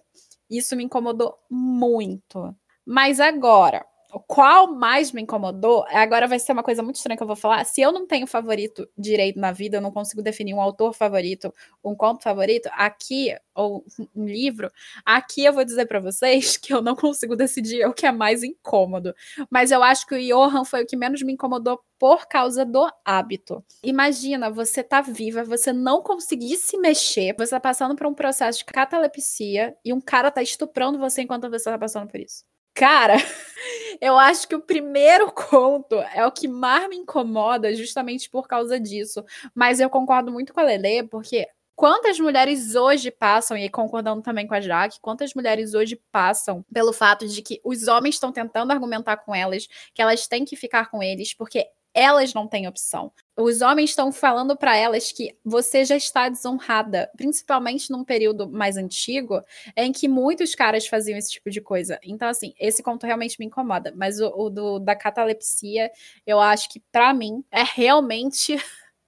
[SPEAKER 1] Isso me incomodou muito. Mas agora, o qual mais me incomodou, agora vai ser uma coisa muito estranha que eu vou falar. Se eu não tenho favorito direito na vida, eu não consigo definir um autor favorito, um conto favorito, aqui, ou um livro, aqui eu vou dizer para vocês (laughs) que eu não consigo decidir o que é mais incômodo. Mas eu acho que o Johan foi o que menos me incomodou por causa do hábito. Imagina, você tá viva, você não conseguir se mexer, você tá passando por um processo de catalepsia e um cara tá estuprando você enquanto você tá passando por isso. Cara, (laughs) eu acho que o primeiro (laughs) conto é o que mais me incomoda justamente por causa disso. Mas eu concordo muito com a Lele, porque quantas mulheres hoje passam, e concordando também com a Jaque, quantas mulheres hoje passam pelo fato de que os homens estão tentando argumentar com elas que elas têm que ficar com eles, porque elas não têm opção. Os homens estão falando para elas que você já está desonrada, principalmente num período mais antigo, em que muitos caras faziam esse tipo de coisa. Então, assim, esse conto realmente me incomoda. Mas o, o do, da catalepsia, eu acho que, para mim, é realmente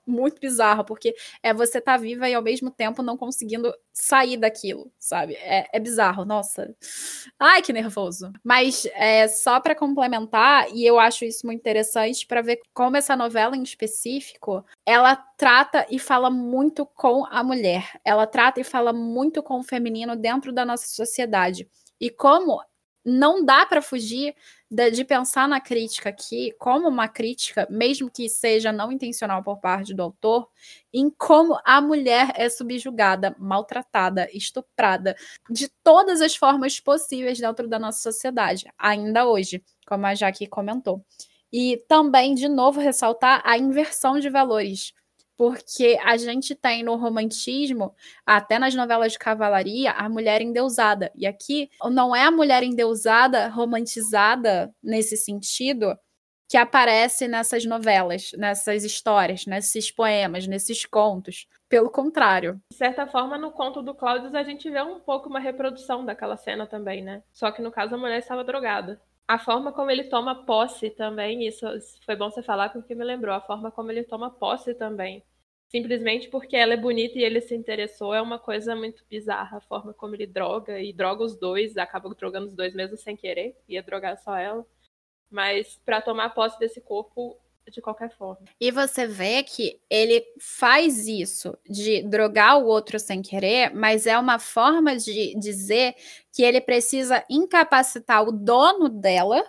[SPEAKER 1] muito bizarro, porque é você tá viva e ao mesmo tempo não conseguindo sair daquilo, sabe? É, é bizarro, nossa. Ai, que nervoso. Mas é só para complementar, e eu acho isso muito interessante para ver como essa novela em específico, ela trata e fala muito com a mulher. Ela trata e fala muito com o feminino dentro da nossa sociedade. E como não dá para fugir de, de, pensar na crítica aqui como uma crítica, mesmo que seja não intencional por parte do autor, em como a mulher é subjugada, maltratada, estuprada de todas as formas possíveis dentro da nossa sociedade, ainda hoje, como a Jaque comentou. E também, de novo, ressaltar a inversão de valores porque a gente tem no romantismo, até nas novelas de cavalaria, a mulher endeusada. E aqui não é a mulher endeusada, romantizada nesse sentido, que aparece nessas novelas, nessas histórias, nesses poemas, nesses contos. Pelo contrário.
[SPEAKER 3] De certa forma, no conto do Cláudio, a gente vê um pouco uma reprodução daquela cena também, né? Só que no caso a mulher estava drogada. A forma como ele toma posse também, isso foi bom você falar porque me lembrou, a forma como ele toma posse também. Simplesmente porque ela é bonita e ele se interessou é uma coisa muito bizarra. A forma como ele droga, e droga os dois, acaba drogando os dois mesmo sem querer, ia drogar só ela. Mas para tomar posse desse corpo, de qualquer forma.
[SPEAKER 1] E você vê que ele faz isso de drogar o outro sem querer, mas é uma forma de dizer que ele precisa incapacitar o dono dela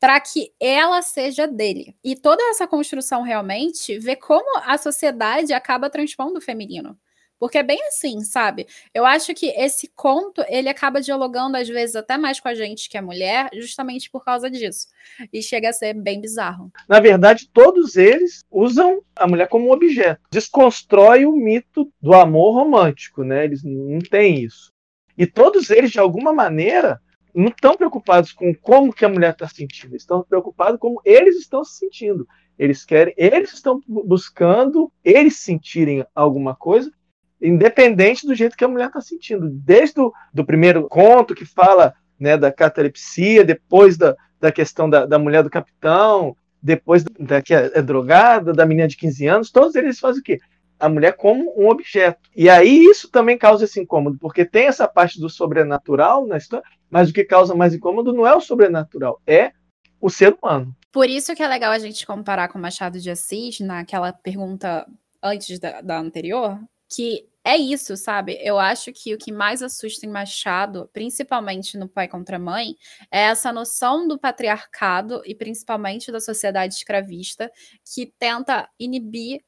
[SPEAKER 1] para que ela seja dele. E toda essa construção realmente vê como a sociedade acaba transpondo o feminino. Porque é bem assim, sabe? Eu acho que esse conto, ele acaba dialogando às vezes até mais com a gente que é mulher, justamente por causa disso. E chega a ser bem bizarro.
[SPEAKER 4] Na verdade, todos eles usam a mulher como objeto. Desconstrói o mito do amor romântico, né? Eles não têm isso. E todos eles, de alguma maneira, não estão preocupados com como que a mulher está sentindo, estão preocupados com como eles estão se sentindo. Eles querem, eles estão buscando eles sentirem alguma coisa independente do jeito que a mulher está sentindo. Desde o do primeiro conto, que fala né, da catalepsia, depois da, da questão da, da mulher do capitão, depois da que é, é drogada, da menina de 15 anos, todos eles fazem o quê? A mulher como um objeto. E aí isso também causa esse incômodo, porque tem essa parte do sobrenatural na história, mas o que causa mais incômodo não é o sobrenatural, é o ser humano.
[SPEAKER 1] Por isso que é legal a gente comparar com Machado de Assis, naquela pergunta antes da, da anterior, que é isso, sabe? Eu acho que o que mais assusta em Machado, principalmente no Pai contra Mãe, é essa noção do patriarcado e principalmente da sociedade escravista que tenta inibir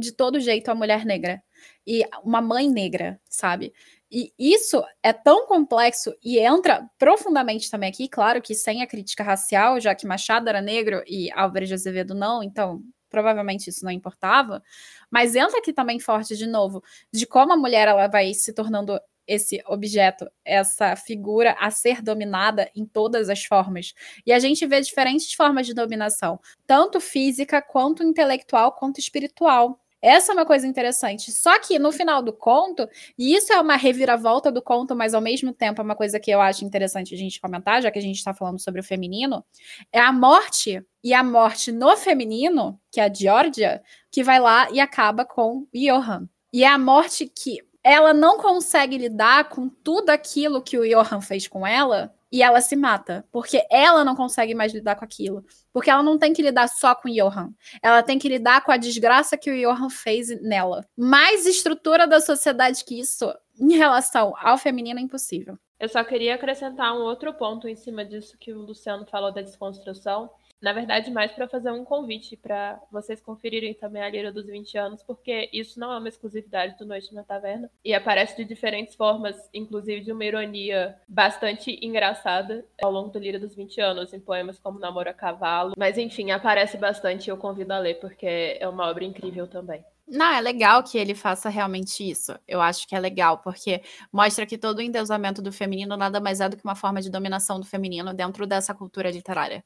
[SPEAKER 1] de todo jeito a mulher negra e uma mãe negra, sabe? E isso é tão complexo e entra profundamente também aqui, claro que sem a crítica racial, já que Machado era negro e Álvares de Azevedo não, então provavelmente isso não importava, mas entra aqui também forte de novo de como a mulher ela vai se tornando esse objeto, essa figura a ser dominada em todas as formas. E a gente vê diferentes formas de dominação, tanto física quanto intelectual quanto espiritual. Essa é uma coisa interessante. Só que no final do conto, e isso é uma reviravolta do conto, mas ao mesmo tempo é uma coisa que eu acho interessante a gente comentar, já que a gente está falando sobre o feminino, é a morte e a morte no feminino, que é a Georgia, que vai lá e acaba com Johan. E é a morte que ela não consegue lidar com tudo aquilo que o Johan fez com ela e ela se mata, porque ela não consegue mais lidar com aquilo, porque ela não tem que lidar só com o Johan, ela tem que lidar com a desgraça que o Johan fez nela. Mais estrutura da sociedade que isso em relação ao feminino é impossível.
[SPEAKER 3] Eu só queria acrescentar um outro ponto em cima disso que o Luciano falou da desconstrução, na verdade, mais para fazer um convite para vocês conferirem também a Lira dos 20 anos, porque isso não é uma exclusividade do Noite na Taverna e aparece de diferentes formas, inclusive de uma ironia bastante engraçada ao longo do Lira dos 20 anos, em poemas como Namoro a Cavalo. Mas enfim, aparece bastante e eu convido a ler, porque é uma obra incrível também.
[SPEAKER 1] Não, é legal que ele faça realmente isso. Eu acho que é legal, porque mostra que todo o endeusamento do feminino nada mais é do que uma forma de dominação do feminino dentro dessa cultura literária.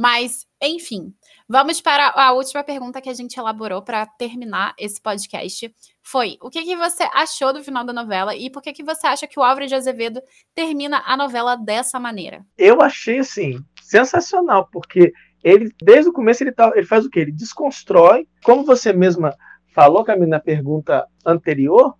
[SPEAKER 1] Mas, enfim, vamos para a última pergunta que a gente elaborou para terminar esse podcast. Foi: o que, que você achou do final da novela e por que, que você acha que o Álvaro de Azevedo termina a novela dessa maneira?
[SPEAKER 4] Eu achei assim sensacional, porque ele, desde o começo, ele, tá, ele faz o quê? Ele desconstrói, como você mesma falou, Camila, na pergunta anterior,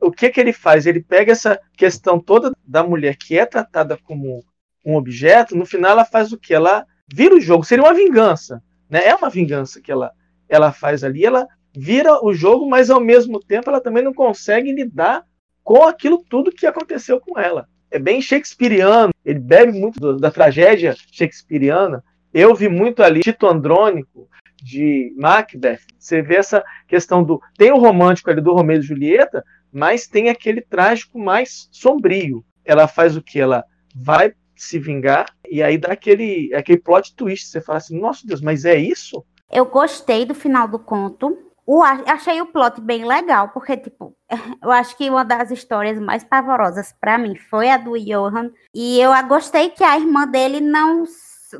[SPEAKER 4] o que, que ele faz? Ele pega essa questão toda da mulher que é tratada como um objeto, no final ela faz o que? Ela vira o jogo, seria uma vingança. Né? É uma vingança que ela, ela faz ali. Ela vira o jogo, mas ao mesmo tempo ela também não consegue lidar com aquilo tudo que aconteceu com ela. É bem shakespeariano, ele bebe muito do, da tragédia shakespeariana. Eu vi muito ali Tito Andrônico, de Macbeth. Você vê essa questão do. Tem o romântico ali do Romeu e Julieta, mas tem aquele trágico mais sombrio. Ela faz o que? Ela vai se vingar, e aí dá aquele, aquele plot twist. Você fala assim, nossa Deus, mas é isso?
[SPEAKER 2] Eu gostei do final do conto. O, achei o plot bem legal, porque, tipo, (laughs) eu acho que uma das histórias mais pavorosas para mim foi a do Johan. E eu gostei que a irmã dele não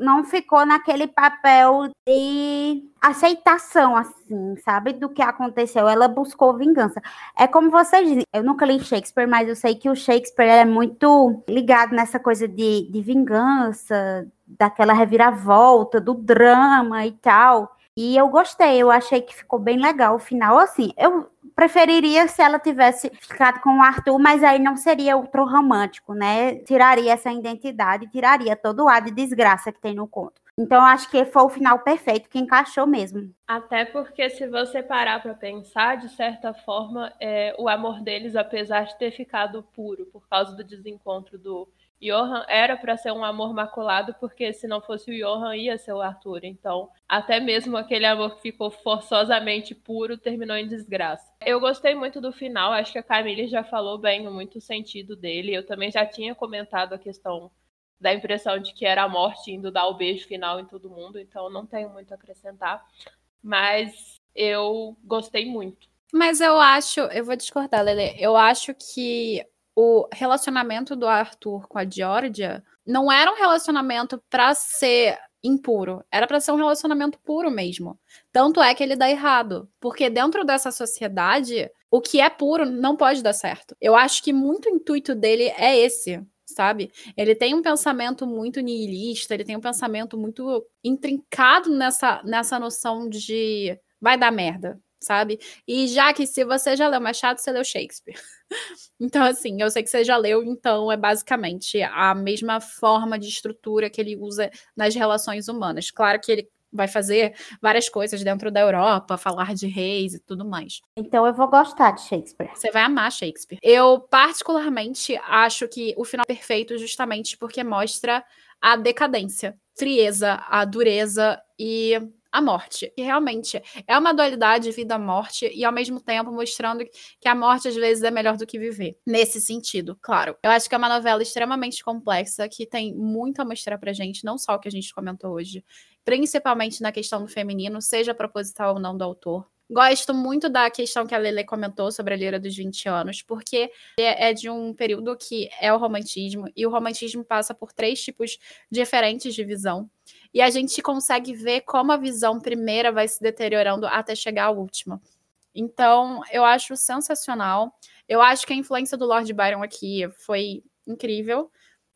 [SPEAKER 2] não ficou naquele papel de aceitação, assim, sabe, do que aconteceu. Ela buscou vingança. É como vocês dizem, eu nunca li Shakespeare, mas eu sei que o Shakespeare é muito ligado nessa coisa de, de vingança, daquela reviravolta, do drama e tal. E eu gostei, eu achei que ficou bem legal o final. Assim, eu preferiria se ela tivesse ficado com o Arthur, mas aí não seria outro romântico, né? Tiraria essa identidade, tiraria todo o ar de desgraça que tem no conto. Então acho que foi o final perfeito, que encaixou mesmo.
[SPEAKER 3] Até porque se você parar para pensar, de certa forma, é, o amor deles, apesar de ter ficado puro por causa do desencontro do Johan, era para ser um amor maculado, porque se não fosse o Johan, ia ser o Arthur. Então, até mesmo aquele amor que ficou forçosamente puro terminou em desgraça. Eu gostei muito do final, acho que a Camille já falou bem muito o sentido dele. Eu também já tinha comentado a questão da impressão de que era a morte indo dar o beijo final em todo mundo, então não tenho muito a acrescentar. Mas eu gostei muito.
[SPEAKER 1] Mas eu acho, eu vou discordar, Lele. Eu acho que o relacionamento do Arthur com a Georgia não era um relacionamento para ser impuro, era para ser um relacionamento puro mesmo. Tanto é que ele dá errado, porque dentro dessa sociedade, o que é puro não pode dar certo. Eu acho que muito intuito dele é esse, sabe? Ele tem um pensamento muito nihilista, ele tem um pensamento muito intrincado nessa, nessa noção de vai dar merda, sabe? E já que se você já leu Machado, você leu Shakespeare. (laughs) então, assim, eu sei que você já leu, então é basicamente a mesma forma de estrutura que ele usa nas relações humanas. Claro que ele vai fazer várias coisas dentro da Europa, falar de reis e tudo mais.
[SPEAKER 2] Então eu vou gostar de Shakespeare.
[SPEAKER 1] Você vai amar Shakespeare. Eu particularmente acho que o final é perfeito justamente porque mostra a decadência, frieza, a dureza e a morte. E realmente é uma dualidade vida-morte e ao mesmo tempo mostrando que a morte às vezes é melhor do que viver. Nesse sentido, claro. Eu acho que é uma novela extremamente complexa que tem muito a mostrar pra gente, não só o que a gente comentou hoje, principalmente na questão do feminino, seja proposital ou não do autor. Gosto muito da questão que a Lele comentou sobre a Lira dos 20 anos, porque é, é de um período que é o romantismo, e o romantismo passa por três tipos diferentes de visão. E a gente consegue ver como a visão primeira vai se deteriorando até chegar à última. Então, eu acho sensacional. Eu acho que a influência do Lord Byron aqui foi incrível.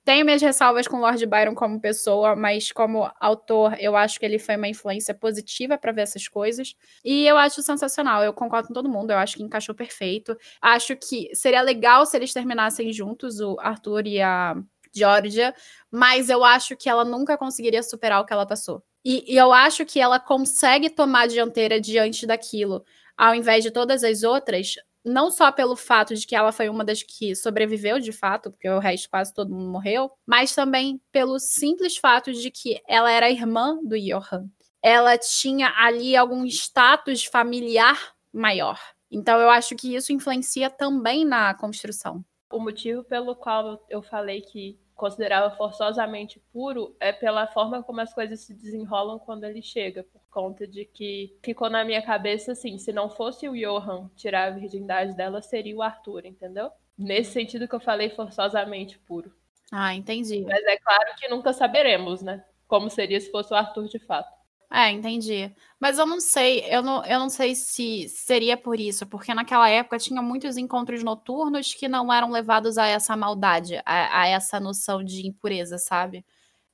[SPEAKER 1] Tenho minhas ressalvas com Lord Byron como pessoa, mas como autor, eu acho que ele foi uma influência positiva para ver essas coisas. E eu acho sensacional. Eu concordo com todo mundo. Eu acho que encaixou perfeito. Acho que seria legal se eles terminassem juntos, o Arthur e a Georgia, mas eu acho que ela nunca conseguiria superar o que ela passou. E, e eu acho que ela consegue tomar a dianteira diante daquilo, ao invés de todas as outras, não só pelo fato de que ela foi uma das que sobreviveu de fato, porque o resto quase todo mundo morreu, mas também pelo simples fato de que ela era irmã do Johan. Ela tinha ali algum status familiar maior. Então eu acho que isso influencia também na construção.
[SPEAKER 3] O motivo pelo qual eu falei que considerava forçosamente puro é pela forma como as coisas se desenrolam quando ele chega, por conta de que ficou na minha cabeça assim, se não fosse o Johan tirar a virgindade dela, seria o Arthur, entendeu? Nesse sentido que eu falei forçosamente puro.
[SPEAKER 1] Ah, entendi.
[SPEAKER 3] Mas é claro que nunca saberemos, né? Como seria se fosse o Arthur de fato.
[SPEAKER 1] É, entendi. Mas eu não sei, eu não, eu não sei se seria por isso, porque naquela época tinha muitos encontros noturnos que não eram levados a essa maldade, a, a essa noção de impureza, sabe?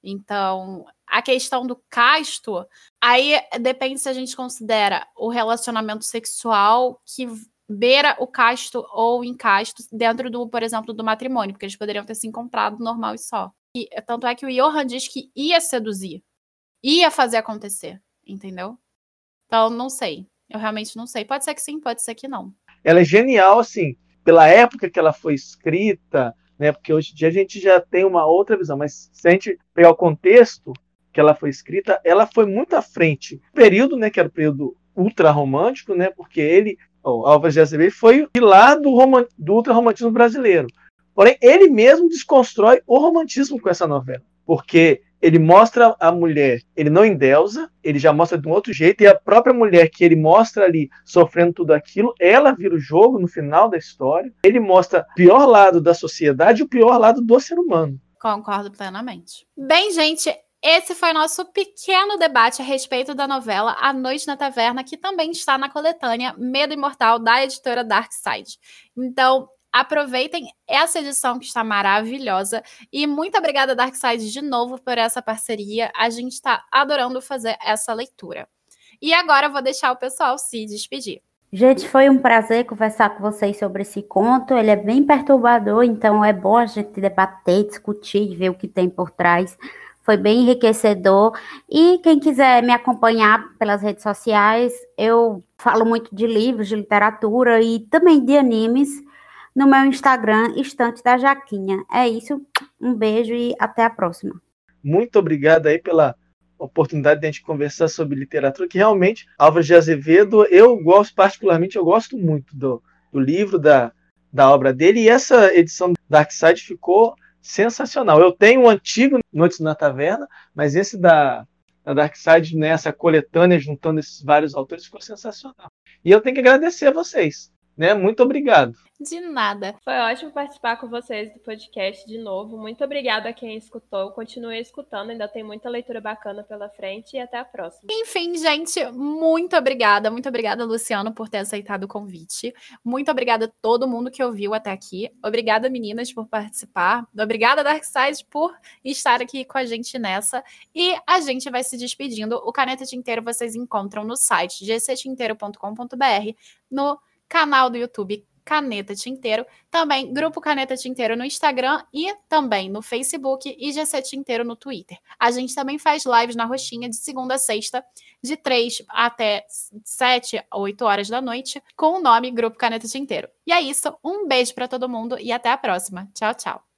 [SPEAKER 1] Então, a questão do casto, aí depende se a gente considera o relacionamento sexual que beira o casto ou incasto dentro do, por exemplo, do matrimônio, porque eles poderiam ter se encontrado normal e só. E, tanto é que o Johan diz que ia seduzir ia fazer acontecer, entendeu? Então, não sei. Eu realmente não sei. Pode ser que sim, pode ser que não.
[SPEAKER 4] Ela é genial, assim, pela época que ela foi escrita, né? Porque hoje em dia a gente já tem uma outra visão, mas se a gente pegar o contexto que ela foi escrita, ela foi muito à frente. O período, né, que era o período ultra romântico, né? Porque ele, o Álvares de Azevedo, foi lá do, roman, do brasileiro. Porém, ele mesmo desconstrói o romantismo com essa novela, porque ele mostra a mulher, ele não endeusa, ele já mostra de um outro jeito, e a própria mulher que ele mostra ali sofrendo tudo aquilo, ela vira o jogo no final da história. Ele mostra o pior lado da sociedade e o pior lado do ser humano.
[SPEAKER 1] Concordo plenamente. Bem, gente, esse foi nosso pequeno debate a respeito da novela A Noite na Taverna, que também está na coletânea Medo Imortal da editora Dark Side. Então, Aproveitem essa edição que está maravilhosa. E muito obrigada, Darkside, de novo por essa parceria. A gente está adorando fazer essa leitura. E agora eu vou deixar o pessoal se despedir.
[SPEAKER 2] Gente, foi um prazer conversar com vocês sobre esse conto. Ele é bem perturbador, então é bom a gente debater, discutir, ver o que tem por trás. Foi bem enriquecedor. E quem quiser me acompanhar pelas redes sociais, eu falo muito de livros, de literatura e também de animes no meu Instagram, Estante da Jaquinha. É isso. Um beijo e até a próxima.
[SPEAKER 4] Muito obrigado aí pela oportunidade de a gente conversar sobre literatura, que realmente, Álvares de Azevedo, eu gosto particularmente, eu gosto muito do, do livro, da, da obra dele, e essa edição do Darkside ficou sensacional. Eu tenho um antigo Noites na Taverna, mas esse da, da Darkside, nessa né, coletânea, juntando esses vários autores, ficou sensacional. E eu tenho que agradecer a vocês. Né? Muito obrigado.
[SPEAKER 1] De nada.
[SPEAKER 3] Foi ótimo participar com vocês do podcast de novo. Muito obrigada a quem escutou. Continue escutando, ainda tem muita leitura bacana pela frente e até a próxima.
[SPEAKER 1] Enfim, gente, muito obrigada. Muito obrigada, Luciano, por ter aceitado o convite. Muito obrigada a todo mundo que ouviu até aqui. Obrigada, meninas, por participar. Obrigada, Darkside, por estar aqui com a gente nessa. E a gente vai se despedindo. O Caneta Tinteiro vocês encontram no site gctinteiro.com.br, no canal do YouTube Caneta Tinteiro, também Grupo Caneta Tinteiro no Instagram e também no Facebook e GC Tinteiro no Twitter. A gente também faz lives na Roxinha de segunda a sexta, de 3 até 7, 8 horas da noite, com o nome Grupo Caneta Tinteiro. E é isso, um beijo para todo mundo e até a próxima. Tchau, tchau.